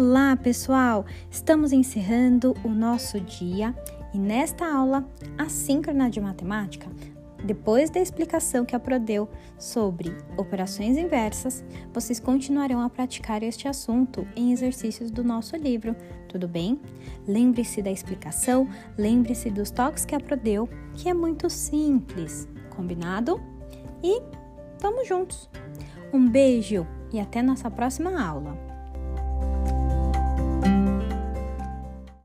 Olá, pessoal! Estamos encerrando o nosso dia e nesta aula assíncrona de matemática, depois da explicação que a Pro deu sobre operações inversas, vocês continuarão a praticar este assunto em exercícios do nosso livro, tudo bem? Lembre-se da explicação, lembre-se dos toques que a Pro deu, que é muito simples, combinado? E vamos juntos! Um beijo e até nossa próxima aula!